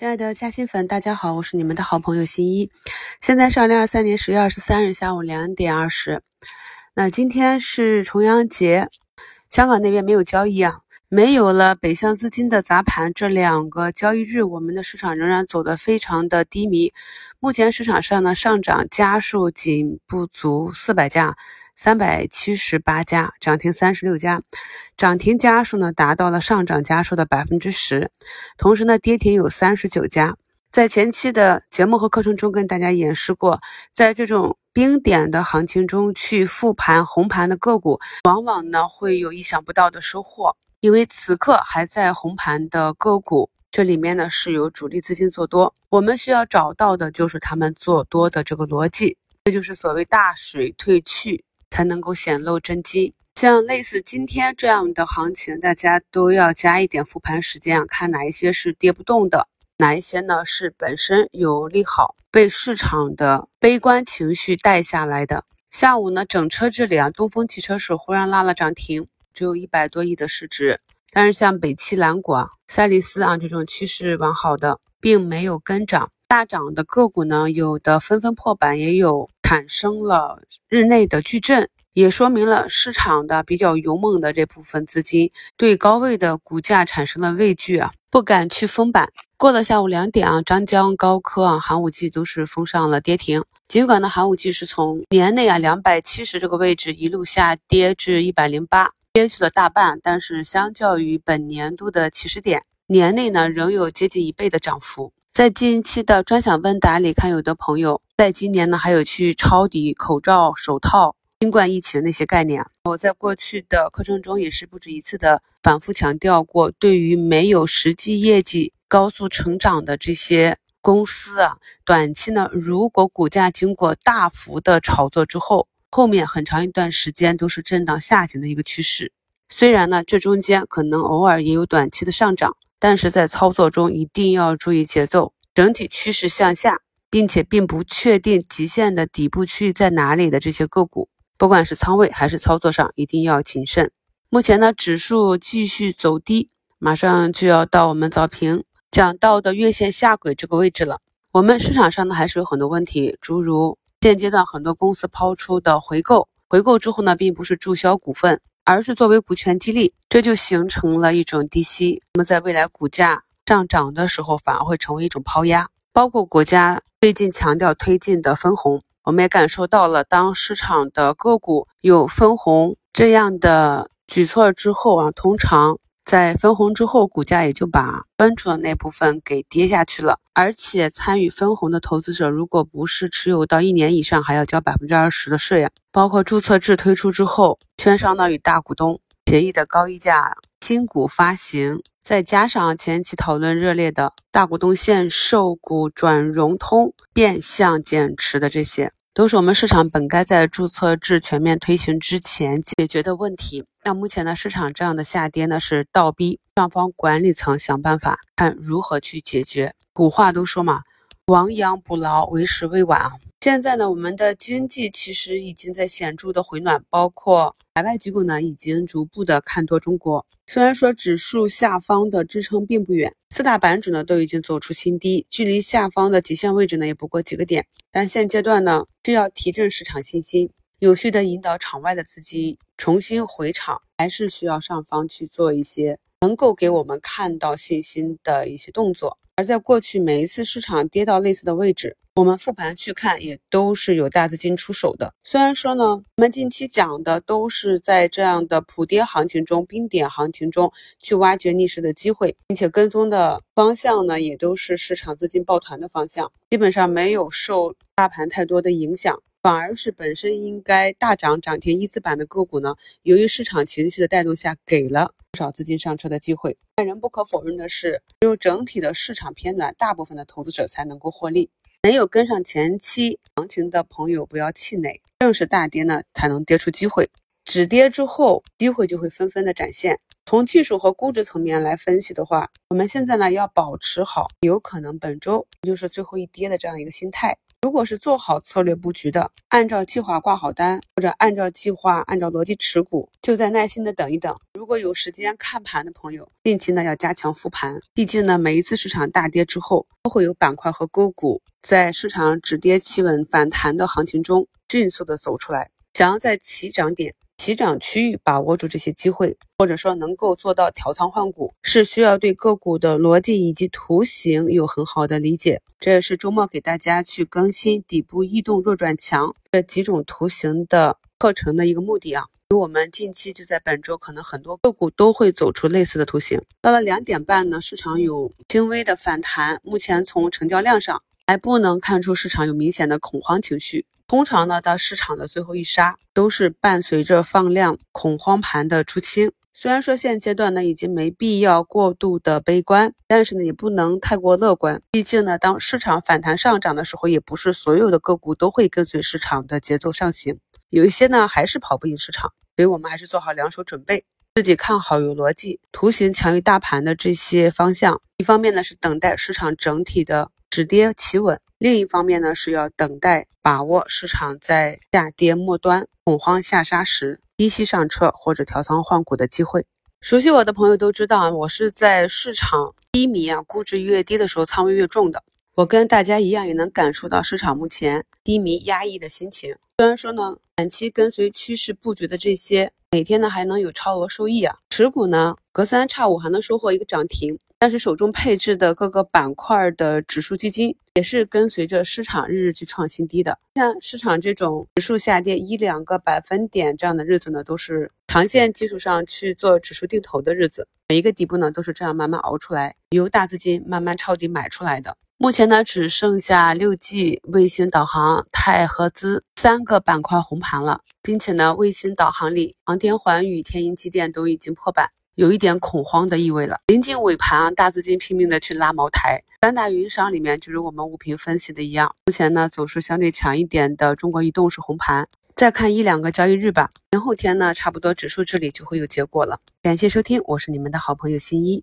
亲爱的嘉兴粉，大家好，我是你们的好朋友新一。现在是二零二三年十月二十三日下午两点二十。那今天是重阳节，香港那边没有交易啊，没有了北向资金的砸盘，这两个交易日，我们的市场仍然走得非常的低迷。目前市场上呢，上涨家数仅不足四百家。三百七十八家涨停，三十六家，涨停家数呢达到了上涨家数的百分之十，同时呢跌停有三十九家。在前期的节目和课程中跟大家演示过，在这种冰点的行情中去复盘红盘的个股，往往呢会有意想不到的收获，因为此刻还在红盘的个股，这里面呢是有主力资金做多，我们需要找到的就是他们做多的这个逻辑，这就是所谓大水退去。才能够显露真机。像类似今天这样的行情，大家都要加一点复盘时间啊，看哪一些是跌不动的，哪一些呢是本身有利好，被市场的悲观情绪带下来的。下午呢，整车这里啊，东风汽车是忽然拉了涨停，只有一百多亿的市值，但是像北汽蓝谷啊、赛力斯啊这种趋势完好的，并没有跟涨。大涨的个股呢，有的纷纷破板，也有产生了日内的巨震，也说明了市场的比较勇猛的这部分资金对高位的股价产生了畏惧啊，不敢去封板。过了下午两点啊，张江、高科啊、寒武纪都是封上了跌停。尽管呢，寒武纪是从年内啊两百七十这个位置一路下跌至一百零八，跌去了大半，但是相较于本年度的起始点，年内呢仍有接近一倍的涨幅。在近期的专享问答里，看有的朋友在今年呢，还有去抄底口罩、手套、新冠疫情那些概念。我在过去的课程中也是不止一次的反复强调过，对于没有实际业绩、高速成长的这些公司啊，短期呢，如果股价经过大幅的炒作之后，后面很长一段时间都是震荡下行的一个趋势。虽然呢，这中间可能偶尔也有短期的上涨。但是在操作中一定要注意节奏，整体趋势向下，并且并不确定极限的底部区域在哪里的这些个股，不管是仓位还是操作上，一定要谨慎。目前呢，指数继续走低，马上就要到我们早评讲到的月线下轨这个位置了。我们市场上呢还是有很多问题，诸如现阶段很多公司抛出的回购，回购之后呢，并不是注销股份。而是作为股权激励，这就形成了一种低吸。那么在未来股价上涨的时候，反而会成为一种抛压。包括国家最近强调推进的分红，我们也感受到了，当市场的个股有分红这样的举措之后啊，通常。在分红之后，股价也就把分出的那部分给跌下去了。而且参与分红的投资者，如果不是持有到一年以上，还要交百分之二十的税啊。包括注册制推出之后，券商呢与大股东协议的高溢价新股发行，再加上前期讨论热烈的大股东限售股转融通、变相减持的这些。都是我们市场本该在注册制全面推行之前解决的问题。那目前呢，市场这样的下跌呢，是倒逼上方管理层想办法，看如何去解决。古话都说嘛。亡羊补牢，为时未晚啊！现在呢，我们的经济其实已经在显著的回暖，包括海外机构呢，已经逐步的看多中国。虽然说指数下方的支撑并不远，四大板指呢都已经走出新低，距离下方的极限位置呢也不过几个点。但现阶段呢，需要提振市场信心，有序的引导场外的资金重新回场，还是需要上方去做一些能够给我们看到信心的一些动作。而在过去每一次市场跌到类似的位置，我们复盘去看，也都是有大资金出手的。虽然说呢，我们近期讲的都是在这样的普跌行情中、冰点行情中去挖掘逆势的机会，并且跟踪的方向呢，也都是市场资金抱团的方向，基本上没有受大盘太多的影响。反而是本身应该大涨涨停一字板的个股呢，由于市场情绪的带动下，给了不少资金上车的机会。但仍不可否认的是，只有整体的市场偏暖，大部分的投资者才能够获利。没有跟上前期行情的朋友不要气馁，正是大跌呢才能跌出机会，止跌之后机会就会纷纷的展现。从技术和估值层面来分析的话，我们现在呢要保持好有可能本周就是最后一跌的这样一个心态。如果是做好策略布局的，按照计划挂好单，或者按照计划、按照逻辑持股，就在耐心的等一等。如果有时间看盘的朋友，近期呢要加强复盘，毕竟呢每一次市场大跌之后，都会有板块和个股在市场止跌企稳反弹的行情中迅速的走出来。想要在起涨点。起涨区域把握住这些机会，或者说能够做到调仓换股，是需要对个股的逻辑以及图形有很好的理解。这也是周末给大家去更新底部异动弱转强这几种图形的课程的一个目的啊。因为我们近期就在本周，可能很多个股都会走出类似的图形。到了两点半呢，市场有轻微的反弹，目前从成交量上还不能看出市场有明显的恐慌情绪。通常呢，到市场的最后一杀，都是伴随着放量恐慌盘的出清。虽然说现阶段呢，已经没必要过度的悲观，但是呢，也不能太过乐观。毕竟呢，当市场反弹上涨的时候，也不是所有的个股都会跟随市场的节奏上行，有一些呢，还是跑不赢市场。所以我们还是做好两手准备，自己看好有逻辑、图形强于大盘的这些方向。一方面呢，是等待市场整体的。止跌企稳，另一方面呢是要等待把握市场在下跌末端恐慌下杀时低吸上车或者调仓换股的机会。熟悉我的朋友都知道啊，我是在市场低迷啊，估值越低的时候仓位越重的。我跟大家一样，也能感受到市场目前低迷压抑的心情。虽然说呢，短期跟随趋势布局的这些，每天呢还能有超额收益啊，持股呢隔三差五还能收获一个涨停。但是手中配置的各个板块的指数基金也是跟随着市场日日去创新低的。像市场这种指数下跌一两个百分点这样的日子呢，都是长线基础上去做指数定投的日子。每一个底部呢都是这样慢慢熬出来，由大资金慢慢抄底买出来的。目前呢只剩下六 G、卫星导航、钛合资三个板块红盘了，并且呢卫星导航里航天环宇、天鹰机电都已经破板。有一点恐慌的意味了。临近尾盘啊，大资金拼命的去拉茅台。三大云商里面，就如我们五评分析的一样，目前呢走势相对强一点的中国移动是红盘。再看一两个交易日吧，明后天呢，差不多指数这里就会有结果了。感谢收听，我是你们的好朋友新一。